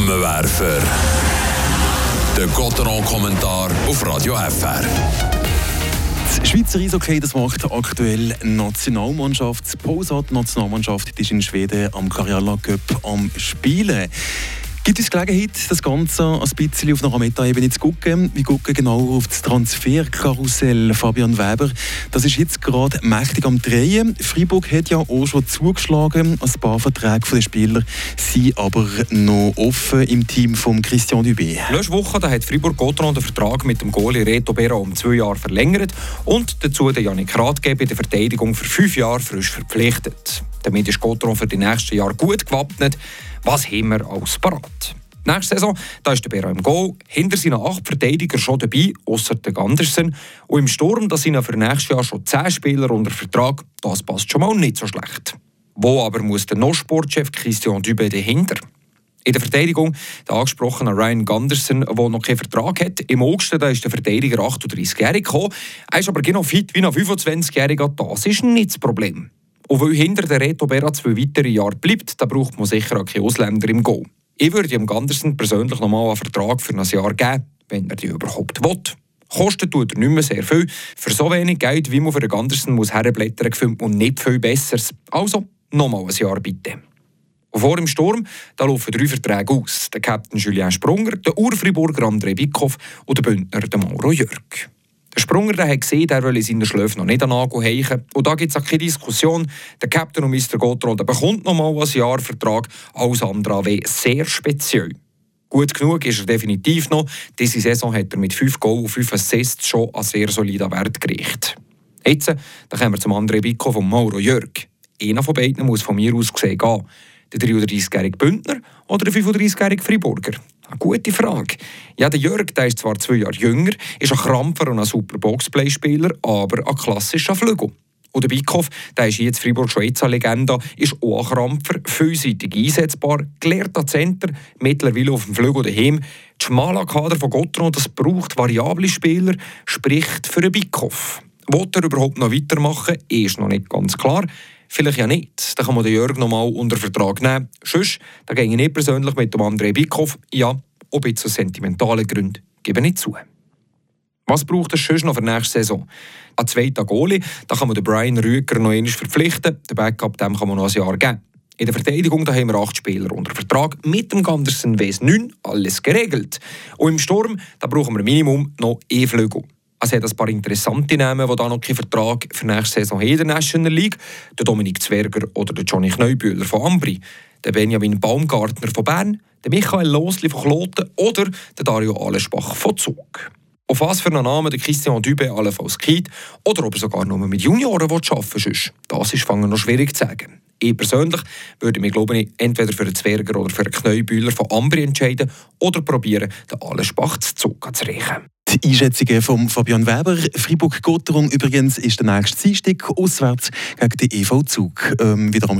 Flammenwerfer. Der Gotteron-Kommentar auf Radio FR. Das Schweizer Eishockey das macht aktuell Nationalmannschaft. Die Posat-Nationalmannschaft ist in Schweden am Karjala Cup am Spielen. Gibt uns Gelegenheit, das Ganze ein bisschen auf einer Meta-Ebene zu gucken. Wir gucken genau auf das Transferkarussell Fabian Weber. Das ist jetzt gerade mächtig am Drehen. Freiburg hat ja auch schon zugeschlagen. Ein paar Verträge der Spieler sind aber noch offen im Team von Christian Dubé. Letzte Woche da hat Freiburg Gotron den Vertrag mit dem Goalie Reto Bera um zwei Jahre verlängert und dazu den Janik Rathgeb in der Verteidigung für fünf Jahre frisch verpflichtet. Damit ist Gotron für die nächsten Jahre gut gewappnet. Was haben wir als parat? Nächste Saison da ist der Bera im Goal, hinter seinen acht Verteidigern schon dabei, außer der Gandersen. Und im Sturm da sind für nächstes Jahr schon zehn Spieler unter Vertrag. Das passt schon mal nicht so schlecht. Wo aber muss der No-Sportchef Christian Dübe dahinter? In der Verteidigung der angesprochene Ryan Gunderson, der noch keinen Vertrag hat. Im August da ist der Verteidiger 38-jährig gekommen. Er ist aber genau fit wie ein 25-jähriger. Das ist nicht das Problem. Und weil hinter der Reto Berra zwei weitere Jahre bleibt, da braucht man sicher auch keine Ausländer im Go. Ich würde dem Gandersen persönlich nochmal einen Vertrag für ein Jahr geben, wenn er die überhaupt will. Kosten tut er nicht mehr sehr viel. Für so wenig Geld, wie man für den Gandersen muss herblättern, gefällt man nicht viel Besseres. Also nochmal ein Jahr bitte. Und vor dem Sturm da laufen drei Verträge aus. Der Captain Julien Sprunger, der Urfriburger André Bickhoff und der Bündner Mauro Jörg. Der Sprunger der hat gesehen, er will in seinen Schläfen noch nicht an Nagel heichen. Und da gibt es auch keine Diskussion. Der Captain und Mr. Gottrol bekommt noch mal ein Jahr Vertrag. Alles andere wäre sehr speziell. Gut genug ist er definitiv noch. Diese Saison hat er mit 5 Goals und 5 Assists schon einen sehr soliden Wert gerichtet. Jetzt dann kommen wir zum anderen Bicko von Mauro Jörg. Einer von beiden muss von mir aus gesehen gehen. Der 33-jährige Bündner oder der 35-jährige Friburger? Eine gute Frage. Ja, der Jörg der ist zwar zwei Jahre jünger, ist ein Krampfer und ein super Boxplay-Spieler, aber ein klassischer Flügel. Und der Bickhoff, der ist jetzt Fribourg schon jetzt eine Legende, ist auch ein Krampfer, vielseitig einsetzbar, gelehrter Center, mittlerweile auf dem Flügel daheim. Das schmale Kader von Gotron, das braucht variable Spieler, spricht für einen Bickhoff. Wollt er überhaupt noch weitermachen, ist noch nicht ganz klar. Vielleicht ja nicht. Dann kann man den Jörg noch mal unter Vertrag nehmen. Sonst, da gehe ich nicht persönlich mit dem André Bickhoff. Ja, ob jetzt aus sentimentalen Gründen, gebe ich zu. Was braucht es sonst noch für nächste Saison? Ein zweiter Goalie, da kann man den Brian Rüger noch einmal verpflichten. Den Backup dem kann man noch ein Jahr geben. In der Verteidigung da haben wir acht Spieler unter Vertrag. Mit dem Gandersen WS 9 alles geregelt. Und im Sturm da brauchen wir Minimum noch E-Flügel. Es hat ein paar interessante Namen, die da noch keinen Vertrag für nächste Saison haben in der National League. Der Dominik Zwerger oder der Johnny Kneubühler von Ambri. Der Benjamin Baumgartner von Bern. Der Michael Losli von Kloten oder der Dario Alesbach von Zug. Auf was für einen Namen der Christian Dübe allenfalls geht oder ob er sogar nur mit Junioren arbeiten will, das ist fangen noch schwierig zu sagen. Ich persönlich würde mich glaube ich, entweder für einen Zwerger oder für einen Kneubühler von Ambri entscheiden oder probieren, den Alesbach zu Zug zu reichen. Die Einschätzungen von Fabian Weber. Fribourg-Gotteron übrigens ist der nächste Dienstag auswärts gegen die EV Zug. Ähm, wieder